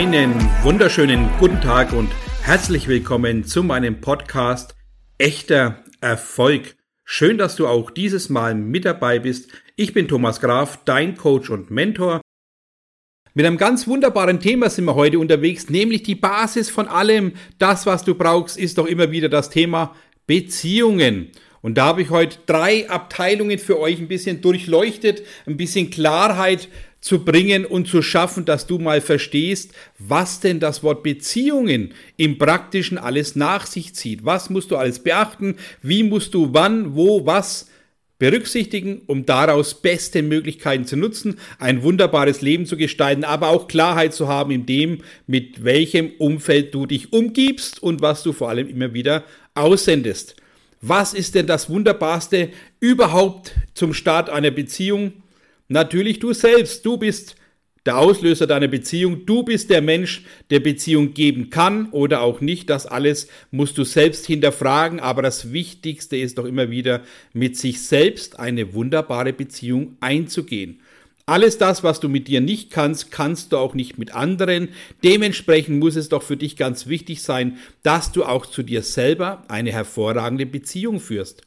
Einen wunderschönen guten Tag und herzlich willkommen zu meinem Podcast Echter Erfolg. Schön, dass du auch dieses Mal mit dabei bist. Ich bin Thomas Graf, dein Coach und Mentor. Mit einem ganz wunderbaren Thema sind wir heute unterwegs, nämlich die Basis von allem. Das, was du brauchst, ist doch immer wieder das Thema Beziehungen. Und da habe ich heute drei Abteilungen für euch ein bisschen durchleuchtet, ein bisschen Klarheit zu bringen und zu schaffen, dass du mal verstehst, was denn das Wort Beziehungen im Praktischen alles nach sich zieht. Was musst du alles beachten? Wie musst du wann, wo, was berücksichtigen, um daraus beste Möglichkeiten zu nutzen, ein wunderbares Leben zu gestalten, aber auch Klarheit zu haben in dem, mit welchem Umfeld du dich umgibst und was du vor allem immer wieder aussendest. Was ist denn das Wunderbarste überhaupt zum Start einer Beziehung? Natürlich du selbst. Du bist der Auslöser deiner Beziehung. Du bist der Mensch, der Beziehung geben kann oder auch nicht. Das alles musst du selbst hinterfragen. Aber das Wichtigste ist doch immer wieder, mit sich selbst eine wunderbare Beziehung einzugehen. Alles das, was du mit dir nicht kannst, kannst du auch nicht mit anderen. Dementsprechend muss es doch für dich ganz wichtig sein, dass du auch zu dir selber eine hervorragende Beziehung führst.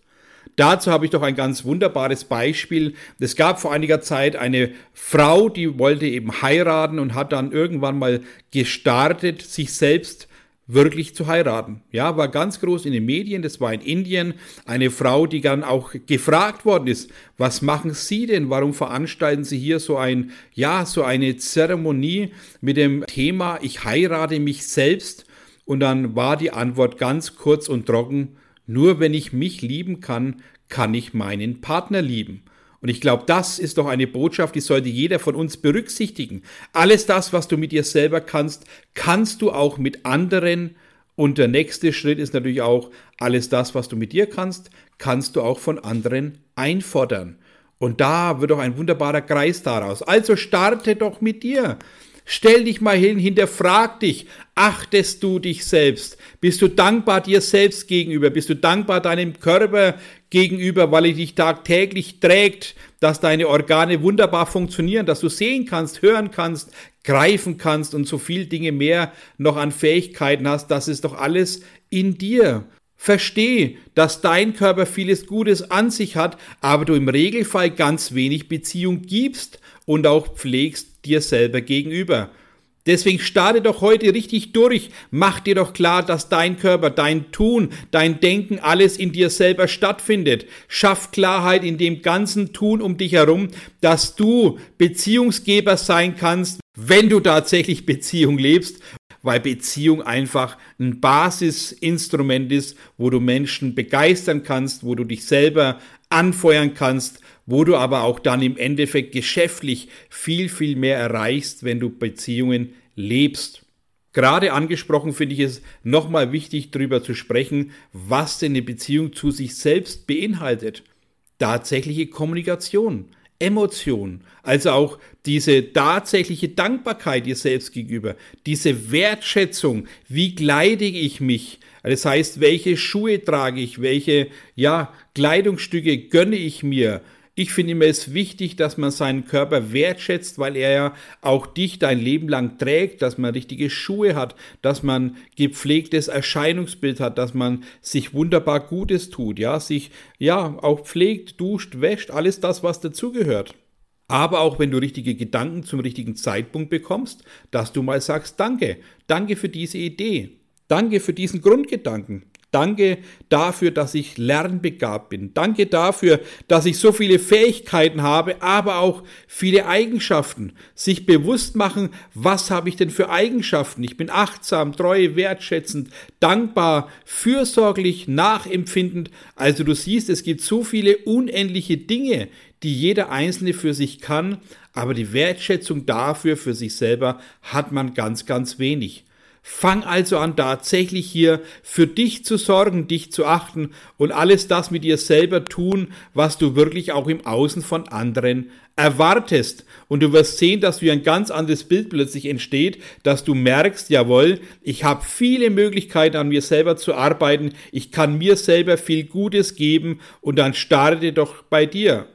Dazu habe ich doch ein ganz wunderbares Beispiel. Es gab vor einiger Zeit eine Frau, die wollte eben heiraten und hat dann irgendwann mal gestartet, sich selbst wirklich zu heiraten. Ja, war ganz groß in den Medien, das war in Indien, eine Frau, die dann auch gefragt worden ist, was machen Sie denn? Warum veranstalten Sie hier so ein, ja, so eine Zeremonie mit dem Thema, ich heirate mich selbst? Und dann war die Antwort ganz kurz und trocken, nur wenn ich mich lieben kann, kann ich meinen Partner lieben. Und ich glaube, das ist doch eine Botschaft, die sollte jeder von uns berücksichtigen. Alles das, was du mit dir selber kannst, kannst du auch mit anderen. Und der nächste Schritt ist natürlich auch, alles das, was du mit dir kannst, kannst du auch von anderen einfordern. Und da wird doch ein wunderbarer Kreis daraus. Also starte doch mit dir. Stell dich mal hin, hinterfrag dich, achtest du dich selbst? Bist du dankbar dir selbst gegenüber? Bist du dankbar deinem Körper gegenüber, weil er dich tagtäglich trägt, dass deine Organe wunderbar funktionieren, dass du sehen kannst, hören kannst, greifen kannst und so viel Dinge mehr noch an Fähigkeiten hast, das ist doch alles in dir. Versteh, dass dein Körper vieles Gutes an sich hat, aber du im Regelfall ganz wenig Beziehung gibst und auch pflegst dir selber gegenüber. Deswegen starte doch heute richtig durch. Mach dir doch klar, dass dein Körper, dein Tun, dein Denken, alles in dir selber stattfindet. Schaff Klarheit in dem ganzen Tun um dich herum, dass du Beziehungsgeber sein kannst, wenn du tatsächlich Beziehung lebst weil Beziehung einfach ein Basisinstrument ist, wo du Menschen begeistern kannst, wo du dich selber anfeuern kannst, wo du aber auch dann im Endeffekt geschäftlich viel, viel mehr erreichst, wenn du Beziehungen lebst. Gerade angesprochen finde ich es nochmal wichtig, darüber zu sprechen, was denn eine Beziehung zu sich selbst beinhaltet. Tatsächliche Kommunikation, Emotion, also auch diese tatsächliche Dankbarkeit dir selbst gegenüber, diese Wertschätzung, wie kleide ich mich, das heißt, welche Schuhe trage ich, welche ja, Kleidungsstücke gönne ich mir, ich finde immer es wichtig, dass man seinen Körper wertschätzt, weil er ja auch dich dein Leben lang trägt, dass man richtige Schuhe hat, dass man gepflegtes Erscheinungsbild hat, dass man sich wunderbar Gutes tut, ja, sich ja auch pflegt, duscht, wäscht, alles das, was dazugehört. Aber auch wenn du richtige Gedanken zum richtigen Zeitpunkt bekommst, dass du mal sagst, danke, danke für diese Idee, danke für diesen Grundgedanken, Danke dafür, dass ich lernbegabt bin. Danke dafür, dass ich so viele Fähigkeiten habe, aber auch viele Eigenschaften. Sich bewusst machen, was habe ich denn für Eigenschaften? Ich bin achtsam, treu, wertschätzend, dankbar, fürsorglich, nachempfindend. Also du siehst, es gibt so viele unendliche Dinge, die jeder Einzelne für sich kann, aber die Wertschätzung dafür für sich selber hat man ganz, ganz wenig. Fang also an, tatsächlich hier für dich zu sorgen, dich zu achten und alles das mit dir selber tun, was du wirklich auch im Außen von anderen erwartest. Und du wirst sehen, dass du ein ganz anderes Bild plötzlich entsteht, dass du merkst, jawohl, ich habe viele Möglichkeiten an mir selber zu arbeiten, ich kann mir selber viel Gutes geben und dann starte doch bei dir.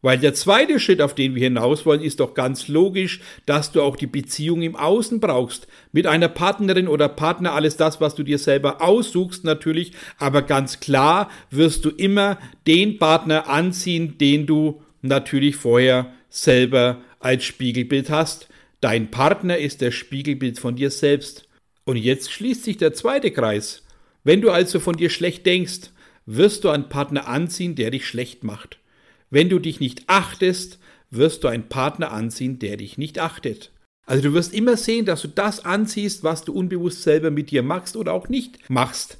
Weil der zweite Schritt, auf den wir hinaus wollen, ist doch ganz logisch, dass du auch die Beziehung im Außen brauchst. Mit einer Partnerin oder Partner alles das, was du dir selber aussuchst natürlich, aber ganz klar wirst du immer den Partner anziehen, den du natürlich vorher selber als Spiegelbild hast. Dein Partner ist der Spiegelbild von dir selbst. Und jetzt schließt sich der zweite Kreis. Wenn du also von dir schlecht denkst, wirst du einen Partner anziehen, der dich schlecht macht. Wenn du dich nicht achtest, wirst du einen Partner anziehen, der dich nicht achtet. Also du wirst immer sehen, dass du das anziehst, was du unbewusst selber mit dir machst oder auch nicht machst.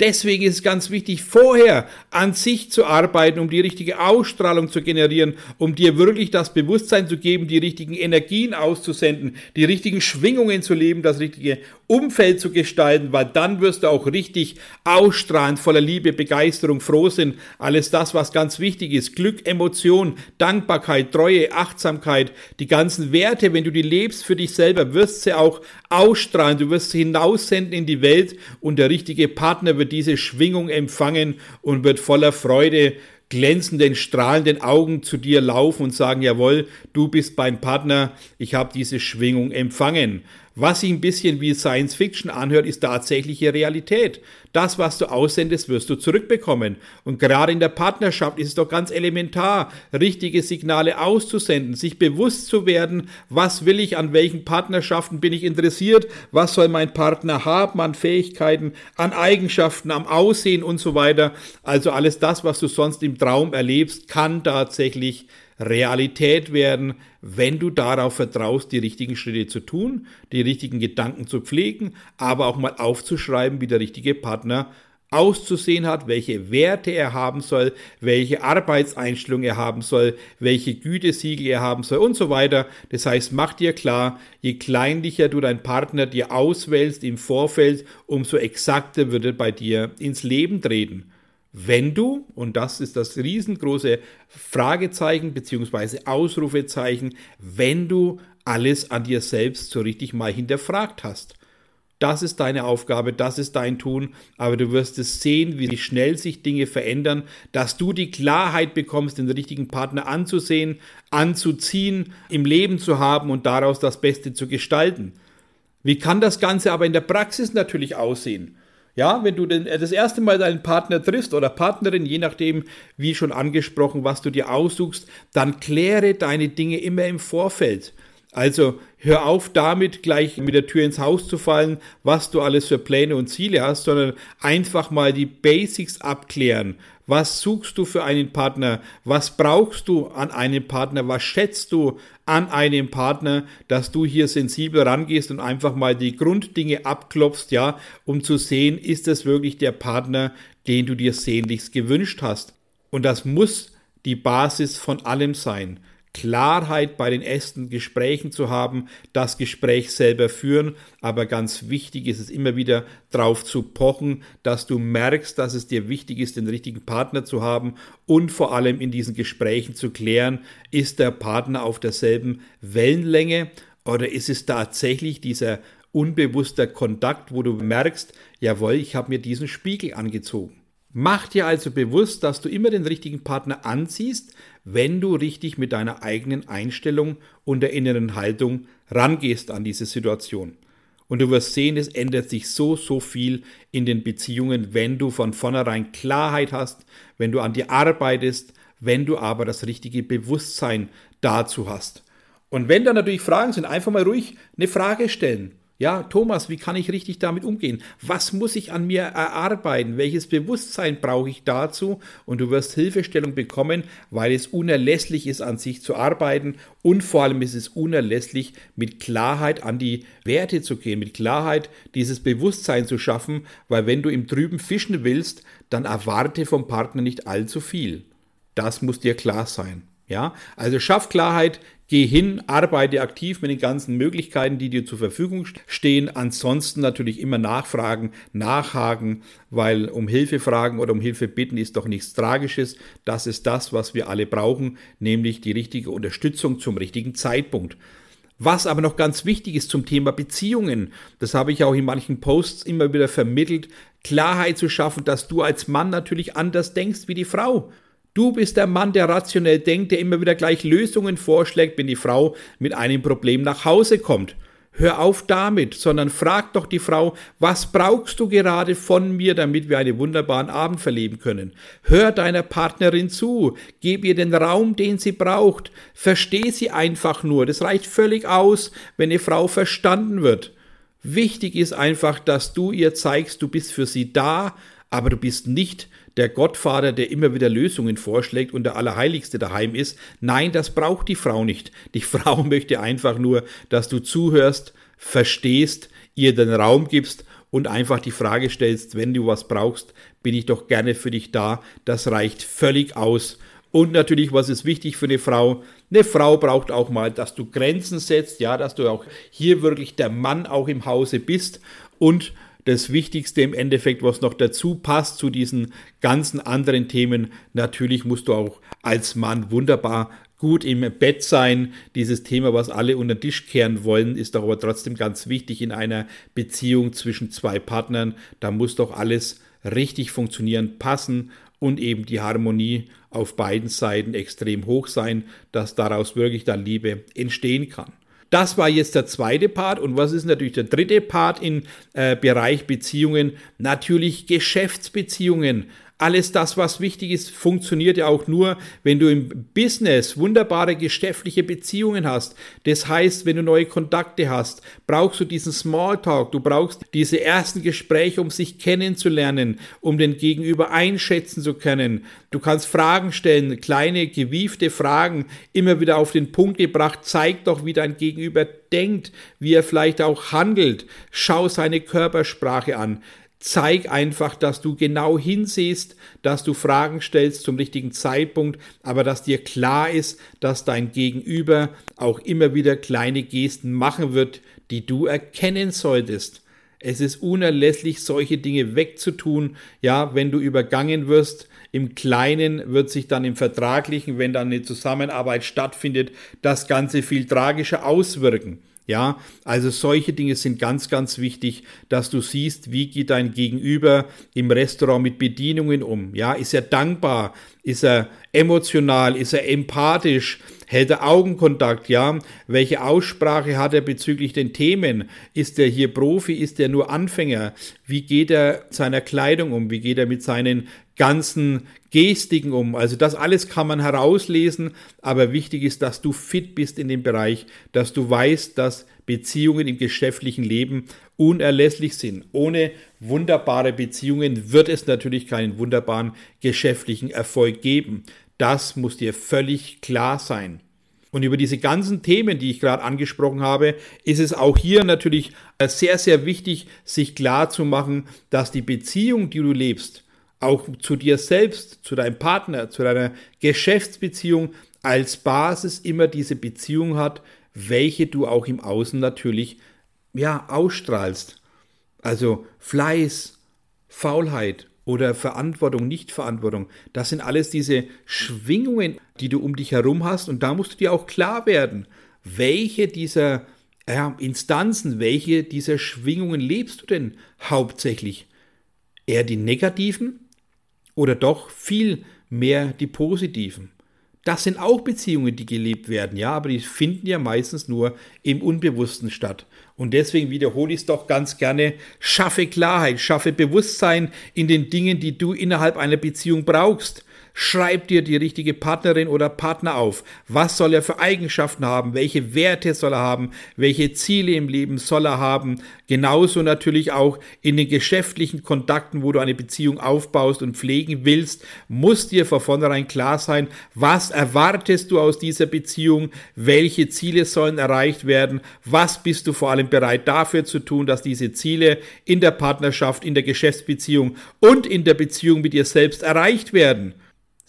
Deswegen ist es ganz wichtig, vorher an sich zu arbeiten, um die richtige Ausstrahlung zu generieren, um dir wirklich das Bewusstsein zu geben, die richtigen Energien auszusenden, die richtigen Schwingungen zu leben, das richtige Umfeld zu gestalten, weil dann wirst du auch richtig ausstrahlen, voller Liebe, Begeisterung, Frohsinn, alles das, was ganz wichtig ist. Glück, Emotion, Dankbarkeit, Treue, Achtsamkeit, die ganzen Werte, wenn du die lebst für dich selber, wirst sie auch ausstrahlen, du wirst sie hinaussenden in die Welt und der richtige Partner wird diese Schwingung empfangen und wird voller Freude glänzenden, strahlenden Augen zu dir laufen und sagen, jawohl, du bist mein Partner, ich habe diese Schwingung empfangen. Was sich ein bisschen wie Science Fiction anhört, ist tatsächliche Realität. Das, was du aussendest, wirst du zurückbekommen. Und gerade in der Partnerschaft ist es doch ganz elementar, richtige Signale auszusenden, sich bewusst zu werden, was will ich, an welchen Partnerschaften bin ich interessiert, was soll mein Partner haben an Fähigkeiten, an Eigenschaften, am Aussehen und so weiter. Also alles das, was du sonst im Traum erlebst, kann tatsächlich Realität werden, wenn du darauf vertraust, die richtigen Schritte zu tun, die richtigen Gedanken zu pflegen, aber auch mal aufzuschreiben, wie der richtige Partner auszusehen hat, welche Werte er haben soll, welche Arbeitseinstellung er haben soll, welche Gütesiegel er haben soll und so weiter. Das heißt, mach dir klar, je kleinlicher du deinen Partner dir auswählst im Vorfeld, umso exakter wird er bei dir ins Leben treten wenn du, und das ist das riesengroße Fragezeichen bzw. Ausrufezeichen, wenn du alles an dir selbst so richtig mal hinterfragt hast. Das ist deine Aufgabe, das ist dein Tun, aber du wirst es sehen, wie schnell sich Dinge verändern, dass du die Klarheit bekommst, den richtigen Partner anzusehen, anzuziehen, im Leben zu haben und daraus das Beste zu gestalten. Wie kann das Ganze aber in der Praxis natürlich aussehen? Ja, wenn du den, äh, das erste Mal deinen Partner triffst oder Partnerin, je nachdem, wie schon angesprochen, was du dir aussuchst, dann kläre deine Dinge immer im Vorfeld. Also hör auf damit, gleich mit der Tür ins Haus zu fallen, was du alles für Pläne und Ziele hast, sondern einfach mal die Basics abklären. Was suchst du für einen Partner? Was brauchst du an einem Partner? Was schätzt du an einem Partner, dass du hier sensibel rangehst und einfach mal die Grunddinge abklopfst, ja, um zu sehen, ist es wirklich der Partner, den du dir sehnlichst gewünscht hast. Und das muss die Basis von allem sein. Klarheit bei den ersten Gesprächen zu haben, das Gespräch selber führen, aber ganz wichtig ist es immer wieder darauf zu pochen, dass du merkst, dass es dir wichtig ist, den richtigen Partner zu haben und vor allem in diesen Gesprächen zu klären, ist der Partner auf derselben Wellenlänge oder ist es tatsächlich dieser unbewusster Kontakt, wo du merkst, jawohl, ich habe mir diesen Spiegel angezogen. Mach dir also bewusst, dass du immer den richtigen Partner anziehst, wenn du richtig mit deiner eigenen Einstellung und der inneren Haltung rangehst an diese Situation. Und du wirst sehen, es ändert sich so, so viel in den Beziehungen, wenn du von vornherein Klarheit hast, wenn du an dir arbeitest, wenn du aber das richtige Bewusstsein dazu hast. Und wenn da natürlich Fragen sind, einfach mal ruhig eine Frage stellen. Ja, Thomas, wie kann ich richtig damit umgehen? Was muss ich an mir erarbeiten? Welches Bewusstsein brauche ich dazu? Und du wirst Hilfestellung bekommen, weil es unerlässlich ist, an sich zu arbeiten und vor allem ist es unerlässlich, mit Klarheit an die Werte zu gehen, mit Klarheit dieses Bewusstsein zu schaffen, weil wenn du im Trüben fischen willst, dann erwarte vom Partner nicht allzu viel. Das muss dir klar sein. Ja, also schaff Klarheit, Geh hin, arbeite aktiv mit den ganzen Möglichkeiten, die dir zur Verfügung stehen. Ansonsten natürlich immer nachfragen, nachhaken, weil um Hilfe fragen oder um Hilfe bitten ist doch nichts Tragisches. Das ist das, was wir alle brauchen, nämlich die richtige Unterstützung zum richtigen Zeitpunkt. Was aber noch ganz wichtig ist zum Thema Beziehungen, das habe ich auch in manchen Posts immer wieder vermittelt, Klarheit zu schaffen, dass du als Mann natürlich anders denkst wie die Frau. Du bist der Mann, der rationell denkt, der immer wieder gleich Lösungen vorschlägt, wenn die Frau mit einem Problem nach Hause kommt. Hör auf damit, sondern frag doch die Frau, was brauchst du gerade von mir, damit wir einen wunderbaren Abend verleben können? Hör deiner Partnerin zu, gib ihr den Raum, den sie braucht, versteh sie einfach nur. Das reicht völlig aus, wenn eine Frau verstanden wird. Wichtig ist einfach, dass du ihr zeigst, du bist für sie da, aber du bist nicht der Gottvater, der immer wieder Lösungen vorschlägt und der Allerheiligste daheim ist. Nein, das braucht die Frau nicht. Die Frau möchte einfach nur, dass du zuhörst, verstehst, ihr den Raum gibst und einfach die Frage stellst, wenn du was brauchst, bin ich doch gerne für dich da. Das reicht völlig aus. Und natürlich, was ist wichtig für eine Frau? Eine Frau braucht auch mal, dass du Grenzen setzt, ja, dass du auch hier wirklich der Mann auch im Hause bist und das Wichtigste im Endeffekt, was noch dazu passt zu diesen ganzen anderen Themen, natürlich musst du auch als Mann wunderbar gut im Bett sein. Dieses Thema, was alle unter den Tisch kehren wollen, ist doch aber trotzdem ganz wichtig in einer Beziehung zwischen zwei Partnern. Da muss doch alles richtig funktionieren, passen und eben die Harmonie auf beiden Seiten extrem hoch sein, dass daraus wirklich dann Liebe entstehen kann. Das war jetzt der zweite Part. Und was ist natürlich der dritte Part im äh, Bereich Beziehungen? Natürlich Geschäftsbeziehungen. Alles das, was wichtig ist, funktioniert ja auch nur, wenn du im Business wunderbare geschäftliche Beziehungen hast. Das heißt, wenn du neue Kontakte hast, brauchst du diesen Smalltalk, du brauchst diese ersten Gespräche, um sich kennenzulernen, um den Gegenüber einschätzen zu können. Du kannst Fragen stellen, kleine gewiefte Fragen, immer wieder auf den Punkt gebracht, zeig doch, wie dein Gegenüber denkt, wie er vielleicht auch handelt. Schau seine Körpersprache an. Zeig einfach, dass du genau hinsiehst, dass du Fragen stellst zum richtigen Zeitpunkt, aber dass dir klar ist, dass dein Gegenüber auch immer wieder kleine Gesten machen wird, die du erkennen solltest. Es ist unerlässlich, solche Dinge wegzutun. Ja, wenn du übergangen wirst, im Kleinen wird sich dann im Vertraglichen, wenn dann eine Zusammenarbeit stattfindet, das Ganze viel tragischer auswirken. Ja, also solche Dinge sind ganz, ganz wichtig, dass du siehst, wie geht dein Gegenüber im Restaurant mit Bedienungen um. Ja, ist er dankbar? Ist er emotional? Ist er empathisch? Hält er Augenkontakt? Ja, welche Aussprache hat er bezüglich den Themen? Ist er hier Profi? Ist er nur Anfänger? Wie geht er seiner Kleidung um? Wie geht er mit seinen ganzen Gestiken um. Also das alles kann man herauslesen, aber wichtig ist, dass du fit bist in dem Bereich, dass du weißt, dass Beziehungen im geschäftlichen Leben unerlässlich sind. Ohne wunderbare Beziehungen wird es natürlich keinen wunderbaren geschäftlichen Erfolg geben. Das muss dir völlig klar sein. Und über diese ganzen Themen, die ich gerade angesprochen habe, ist es auch hier natürlich sehr, sehr wichtig, sich klar zu machen, dass die Beziehung, die du lebst, auch zu dir selbst, zu deinem Partner, zu deiner Geschäftsbeziehung als Basis immer diese Beziehung hat, welche du auch im Außen natürlich ja ausstrahlst. Also Fleiß, Faulheit oder Verantwortung, Nichtverantwortung, das sind alles diese Schwingungen, die du um dich herum hast und da musst du dir auch klar werden, welche dieser ja, Instanzen, welche dieser Schwingungen lebst du denn hauptsächlich? Eher die negativen oder doch viel mehr die positiven. Das sind auch Beziehungen, die gelebt werden, ja, aber die finden ja meistens nur im Unbewussten statt. Und deswegen wiederhole ich es doch ganz gerne, schaffe Klarheit, schaffe Bewusstsein in den Dingen, die du innerhalb einer Beziehung brauchst. Schreib dir die richtige Partnerin oder Partner auf. Was soll er für Eigenschaften haben? Welche Werte soll er haben? Welche Ziele im Leben soll er haben? Genauso natürlich auch in den geschäftlichen Kontakten, wo du eine Beziehung aufbaust und pflegen willst, muss dir von vornherein klar sein, was erwartest du aus dieser Beziehung? Welche Ziele sollen erreicht werden? Was bist du vor allem bereit dafür zu tun, dass diese Ziele in der Partnerschaft, in der Geschäftsbeziehung und in der Beziehung mit dir selbst erreicht werden?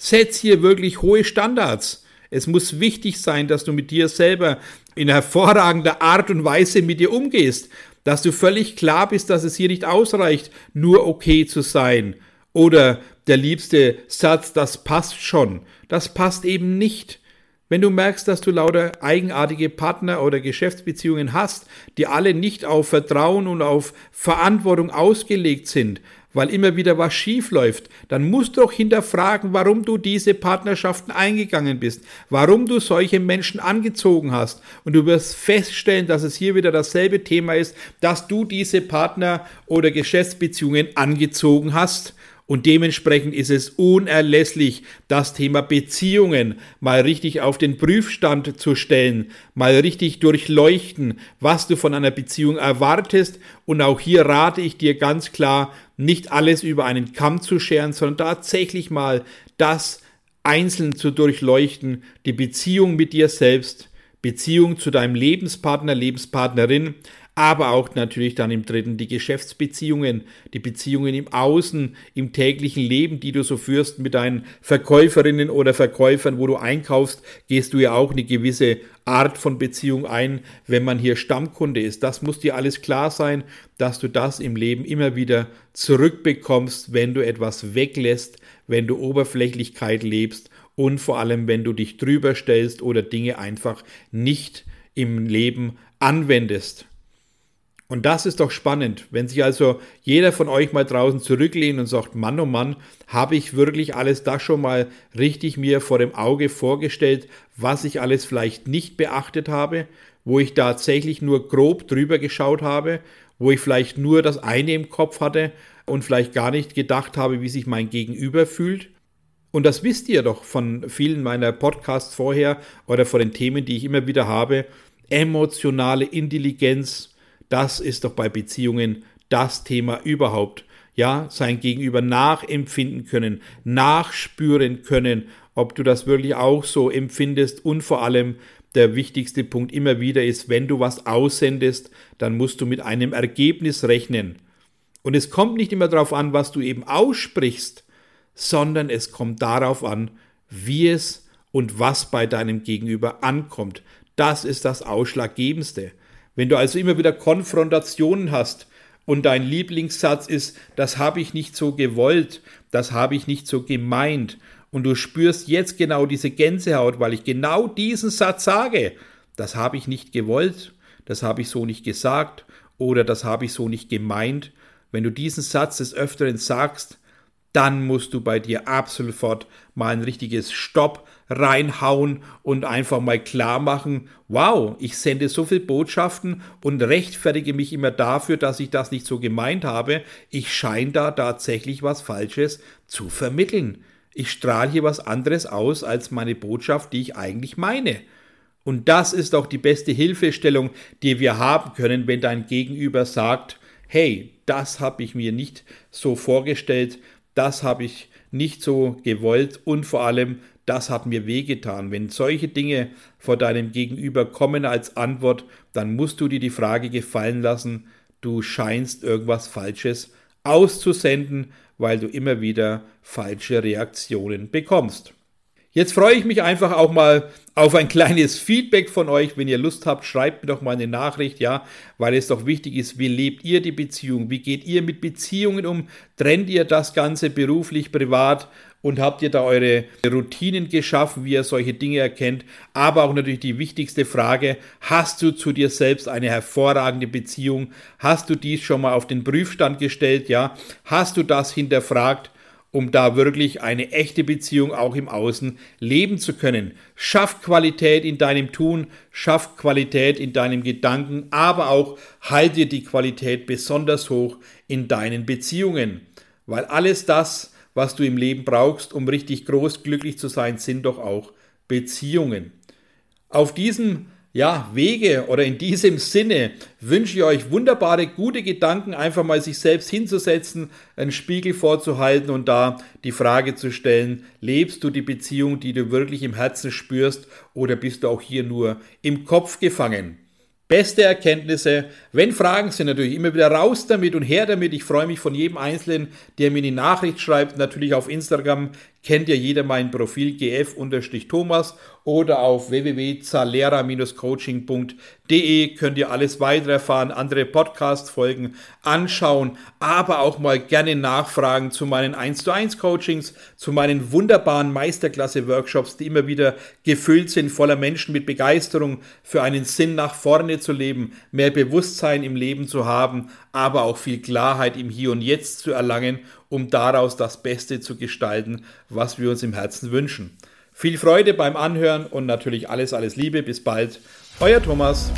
Setz hier wirklich hohe Standards. Es muss wichtig sein, dass du mit dir selber in hervorragender Art und Weise mit dir umgehst, dass du völlig klar bist, dass es hier nicht ausreicht, nur okay zu sein. Oder der liebste Satz, das passt schon. Das passt eben nicht. Wenn du merkst, dass du lauter eigenartige Partner oder Geschäftsbeziehungen hast, die alle nicht auf Vertrauen und auf Verantwortung ausgelegt sind, weil immer wieder was schief läuft, dann musst du auch hinterfragen, warum du diese Partnerschaften eingegangen bist, warum du solche Menschen angezogen hast. Und du wirst feststellen, dass es hier wieder dasselbe Thema ist, dass du diese Partner- oder Geschäftsbeziehungen angezogen hast und dementsprechend ist es unerlässlich, das Thema Beziehungen mal richtig auf den Prüfstand zu stellen, mal richtig durchleuchten, was du von einer Beziehung erwartest. Und auch hier rate ich dir ganz klar, nicht alles über einen Kamm zu scheren, sondern tatsächlich mal das einzeln zu durchleuchten, die Beziehung mit dir selbst, Beziehung zu deinem Lebenspartner, Lebenspartnerin, aber auch natürlich dann im dritten die Geschäftsbeziehungen, die Beziehungen im Außen, im täglichen Leben, die du so führst mit deinen Verkäuferinnen oder Verkäufern, wo du einkaufst, gehst du ja auch eine gewisse Art von Beziehung ein, wenn man hier Stammkunde ist. Das muss dir alles klar sein, dass du das im Leben immer wieder zurückbekommst, wenn du etwas weglässt, wenn du Oberflächlichkeit lebst und vor allem, wenn du dich drüber stellst oder Dinge einfach nicht im Leben anwendest. Und das ist doch spannend, wenn sich also jeder von euch mal draußen zurücklehnt und sagt, Mann, oh Mann, habe ich wirklich alles das schon mal richtig mir vor dem Auge vorgestellt, was ich alles vielleicht nicht beachtet habe, wo ich tatsächlich nur grob drüber geschaut habe, wo ich vielleicht nur das eine im Kopf hatte und vielleicht gar nicht gedacht habe, wie sich mein Gegenüber fühlt. Und das wisst ihr doch von vielen meiner Podcasts vorher oder von den Themen, die ich immer wieder habe. Emotionale Intelligenz, das ist doch bei Beziehungen das Thema überhaupt. Ja, sein Gegenüber nachempfinden können, nachspüren können, ob du das wirklich auch so empfindest und vor allem der wichtigste Punkt immer wieder ist, wenn du was aussendest, dann musst du mit einem Ergebnis rechnen. Und es kommt nicht immer darauf an, was du eben aussprichst, sondern es kommt darauf an, wie es und was bei deinem Gegenüber ankommt. Das ist das Ausschlaggebendste. Wenn du also immer wieder Konfrontationen hast und dein Lieblingssatz ist, das habe ich nicht so gewollt, das habe ich nicht so gemeint und du spürst jetzt genau diese Gänsehaut, weil ich genau diesen Satz sage, das habe ich nicht gewollt, das habe ich so nicht gesagt oder das habe ich so nicht gemeint. Wenn du diesen Satz des Öfteren sagst, dann musst du bei dir absolut mal ein richtiges Stopp reinhauen und einfach mal klar machen, wow, ich sende so viele Botschaften und rechtfertige mich immer dafür, dass ich das nicht so gemeint habe. Ich scheine da tatsächlich was Falsches zu vermitteln. Ich strahle hier was anderes aus als meine Botschaft, die ich eigentlich meine. Und das ist auch die beste Hilfestellung, die wir haben können, wenn dein Gegenüber sagt, hey, das habe ich mir nicht so vorgestellt, das habe ich nicht so gewollt und vor allem, das hat mir wehgetan. Wenn solche Dinge vor deinem Gegenüber kommen als Antwort, dann musst du dir die Frage gefallen lassen, du scheinst irgendwas Falsches auszusenden, weil du immer wieder falsche Reaktionen bekommst. Jetzt freue ich mich einfach auch mal auf ein kleines Feedback von euch. Wenn ihr Lust habt, schreibt mir doch mal eine Nachricht, ja, weil es doch wichtig ist, wie lebt ihr die Beziehung? Wie geht ihr mit Beziehungen um? Trennt ihr das Ganze beruflich, privat? Und habt ihr da eure Routinen geschaffen, wie ihr solche Dinge erkennt? Aber auch natürlich die wichtigste Frage, hast du zu dir selbst eine hervorragende Beziehung? Hast du dies schon mal auf den Prüfstand gestellt? Ja, hast du das hinterfragt? Um da wirklich eine echte Beziehung auch im Außen leben zu können. Schaff Qualität in deinem Tun, schaff Qualität in deinem Gedanken, aber auch halte die Qualität besonders hoch in deinen Beziehungen. Weil alles das, was du im Leben brauchst, um richtig groß glücklich zu sein, sind doch auch Beziehungen. Auf diesem ja, Wege oder in diesem Sinne wünsche ich euch wunderbare, gute Gedanken, einfach mal sich selbst hinzusetzen, einen Spiegel vorzuhalten und da die Frage zu stellen, lebst du die Beziehung, die du wirklich im Herzen spürst oder bist du auch hier nur im Kopf gefangen? Beste Erkenntnisse. Wenn Fragen sind, natürlich immer wieder raus damit und her damit. Ich freue mich von jedem Einzelnen, der mir die Nachricht schreibt. Natürlich auf Instagram kennt ja jeder mein Profil gf-thomas oder auf www.zalera-coaching.de könnt ihr alles weitere erfahren, andere Podcast-Folgen anschauen, aber auch mal gerne nachfragen zu meinen 1 zu 1 Coachings, zu meinen wunderbaren Meisterklasse-Workshops, die immer wieder gefüllt sind, voller Menschen mit Begeisterung für einen Sinn nach vorne zu leben, mehr Bewusstsein im Leben zu haben, aber auch viel Klarheit im Hier und Jetzt zu erlangen, um daraus das Beste zu gestalten, was wir uns im Herzen wünschen. Viel Freude beim Anhören und natürlich alles, alles Liebe. Bis bald. Euer Thomas.